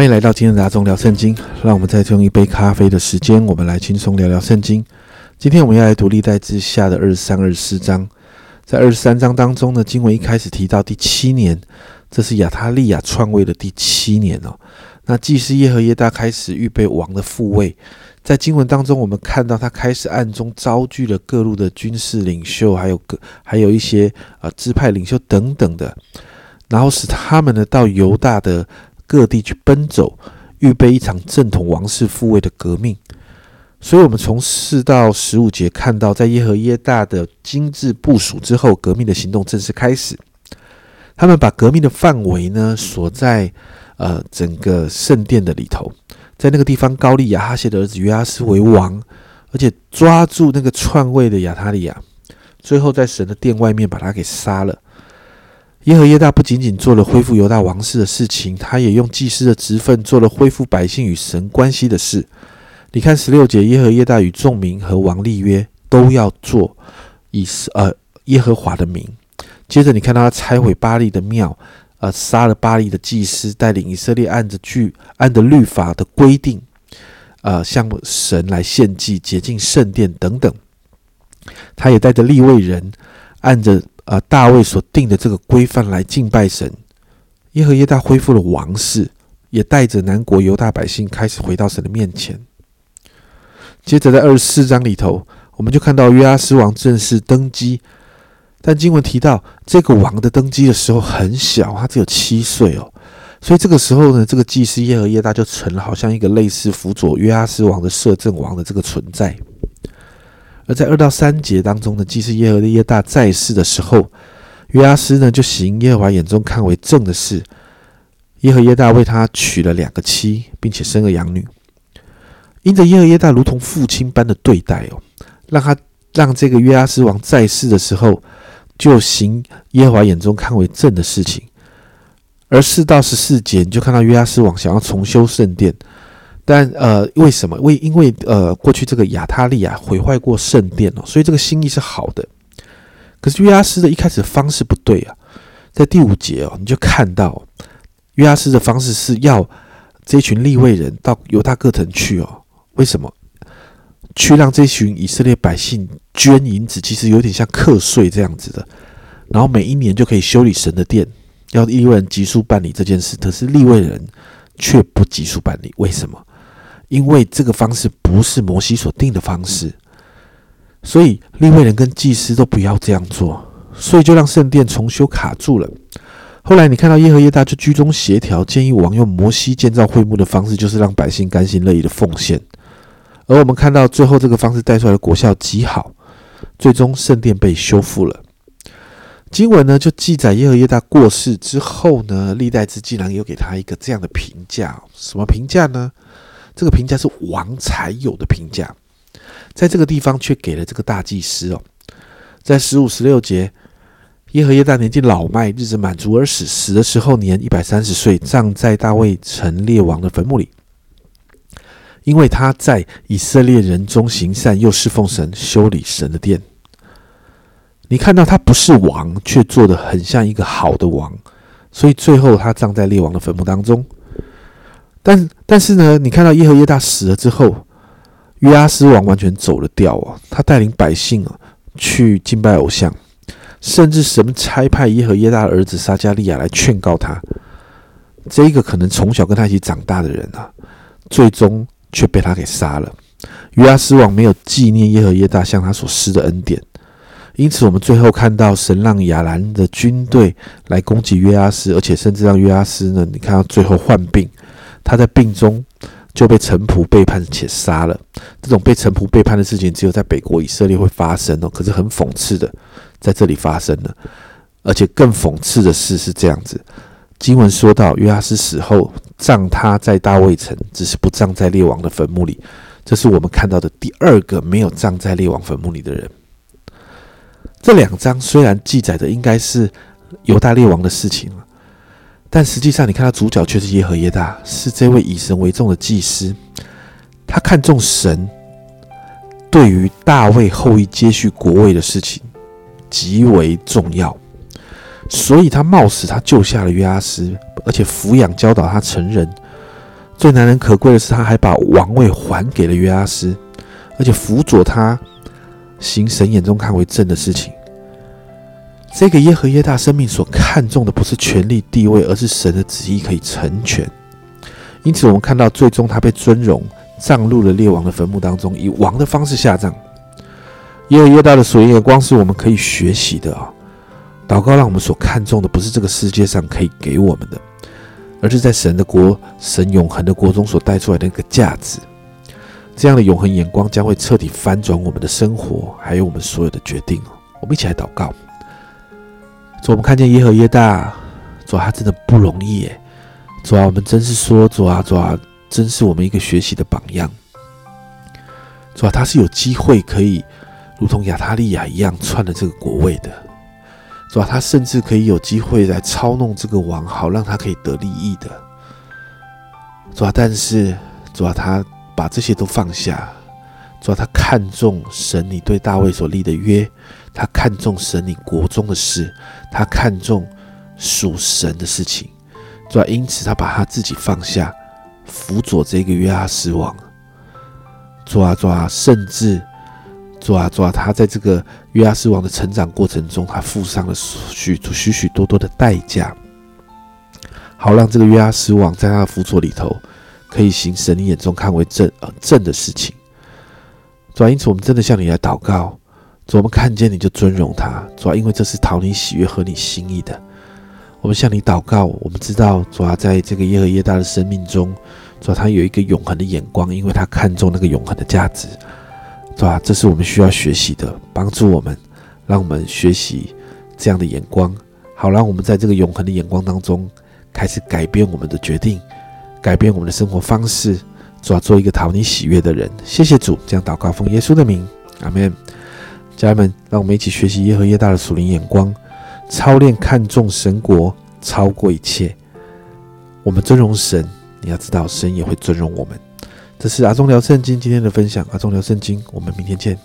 欢迎来到今天的大众聊圣经。让我们再用一杯咖啡的时间，我们来轻松聊聊圣经。今天我们要来读历代之下的二十三、二十四章。在二十三章当中呢，经文一开始提到第七年，这是亚他利亚篡位的第七年哦。那祭司耶和耶大开始预备王的复位。在经文当中，我们看到他开始暗中招聚了各路的军事领袖，还有各还有一些啊支派领袖等等的，然后使他们呢到犹大的。各地去奔走，预备一场正统王室复位的革命。所以，我们从四到十五节看到，在耶和耶大的精致部署之后，革命的行动正式开始。他们把革命的范围呢锁在呃整个圣殿的里头，在那个地方高利亚哈谢的儿子约阿斯为王，而且抓住那个篡位的亚他利亚，最后在神的殿外面把他给杀了。耶和耶大不仅仅做了恢复犹大王室的事情，他也用祭司的职分做了恢复百姓与神关系的事。你看十六节，耶和耶大与众民和王立约，都要做以呃耶和华的名。接着你看到他拆毁巴利的庙，呃杀了巴利的祭司，带领以色列按着据按着律法的规定，呃向神来献祭，洁净圣殿等等。他也带着立位人，按着。啊，大卫所定的这个规范来敬拜神，耶和耶大恢复了王室，也带着南国犹大百姓开始回到神的面前。接着在二十四章里头，我们就看到约阿斯王正式登基，但经文提到这个王的登基的时候很小，他只有七岁哦，所以这个时候呢，这个祭司耶和耶大就成了好像一个类似辅佐约阿斯王的摄政王的这个存在。而在二到三节当中呢，既是耶和耶大在世的时候，约阿斯呢就行耶和华眼中看为正的事。耶和耶大为他娶了两个妻，并且生了养女。因着耶和耶大如同父亲般的对待哦，让他让这个约阿斯王在世的时候就行耶和华眼中看为正的事情。而四到十四节，你就看到约阿斯王想要重修圣殿。但呃，为什么？为因为呃，过去这个亚他利亚毁坏过圣殿哦，所以这个心意是好的。可是约阿斯的一开始方式不对啊，在第五节哦，你就看到约阿斯的方式是要这群立位人到犹大各城去哦。为什么？去让这群以色列百姓捐银子，其实有点像课税这样子的。然后每一年就可以修理神的殿，要立位人急速办理这件事。可是立位人却不急速办理，为什么？因为这个方式不是摩西所定的方式，所以利未人跟祭司都不要这样做，所以就让圣殿重修卡住了。后来你看到耶和耶大就居中协调，建议王用摩西建造会幕的方式，就是让百姓甘心乐意的奉献。而我们看到最后这个方式带出来的果效极好，最终圣殿被修复了。经文呢就记载耶和耶大过世之后呢，历代志竟然有给他一个这样的评价，什么评价呢？这个评价是王才有的评价，在这个地方却给了这个大祭司哦，在十五十六节，耶和耶大年纪老迈，日子满足而死，死的时候年一百三十岁，葬在大卫城列王的坟墓里，因为他在以色列人中行善，又侍奉神，修理神的殿。你看到他不是王，却做的很像一个好的王，所以最后他葬在列王的坟墓当中。但但是呢，你看到耶和耶大死了之后，约阿斯王完全走了调啊！他带领百姓啊去敬拜偶像，甚至神差派耶和耶大的儿子撒加利亚来劝告他。这一个可能从小跟他一起长大的人啊，最终却被他给杀了。约阿斯王没有纪念耶和耶大向他所施的恩典，因此我们最后看到神让亚兰的军队来攻击约阿斯，而且甚至让约阿斯呢，你看到最后患病。他在病中就被臣仆背叛且杀了。这种被臣仆背叛的事情，只有在北国以色列会发生哦。可是很讽刺的，在这里发生了。而且更讽刺的事是这样子：经文说到，约阿斯死后葬他在大卫城，只是不葬在列王的坟墓里。这是我们看到的第二个没有葬在列王坟墓里的人。这两章虽然记载的应该是犹大列王的事情了但实际上，你看到主角却是耶和耶大，是这位以神为重的祭司。他看重神对于大卫后裔接续国位的事情极为重要，所以他冒死他救下了约阿斯，而且抚养教导他成人。最难能可贵的是，他还把王位还给了约阿斯，而且辅佐他行神眼中看为正的事情。这个耶和耶大生命所看重的不是权力地位，而是神的旨意可以成全。因此，我们看到最终他被尊荣，葬入了列王的坟墓当中，以王的方式下葬。耶和耶大的属灵眼光是我们可以学习的啊！祷告让我们所看重的不是这个世界上可以给我们的，而是在神的国、神永恒的国中所带出来的那个价值。这样的永恒眼光将会彻底翻转我们的生活，还有我们所有的决定我们一起来祷告。主，我们看见耶和耶大，主他真的不容易耶。主啊，我们真是说，主啊，主啊，真是我们一个学习的榜样。主啊，他是有机会可以如同亚他利亚一样篡了这个国位的。主啊，他甚至可以有机会来操弄这个王，好让他可以得利益的。主啊，但是主啊，他把这些都放下。主啊，他看重神你对大卫所立的约。他看重神你国中的事，他看重属神的事情，主啊，因此他把他自己放下，辅佐这个约阿斯王。抓啊，主啊，甚至抓啊，主啊，他在这个约阿斯王的成长过程中，他付上了许许许多多的代价，好让这个约阿斯王在他的辅佐里头，可以行神你眼中看为正呃正的事情。主啊，因此我们真的向你来祷告。主，我们看见你就尊荣他，主要因为这是讨你喜悦和你心意的。我们向你祷告，我们知道主要在这个耶和耶大的生命中，主要他有一个永恒的眼光，因为他看重那个永恒的价值，主要这是我们需要学习的，帮助我们，让我们学习这样的眼光，好让我们在这个永恒的眼光当中开始改变我们的决定，改变我们的生活方式，主要做一个讨你喜悦的人。谢谢主，这样祷告奉耶稣的名，阿门。家人们，让我们一起学习耶和耶大的属灵眼光，操练看重神国超过一切。我们尊荣神，你要知道，神也会尊荣我们。这是阿忠聊圣经今天的分享，阿忠聊圣经，我们明天见。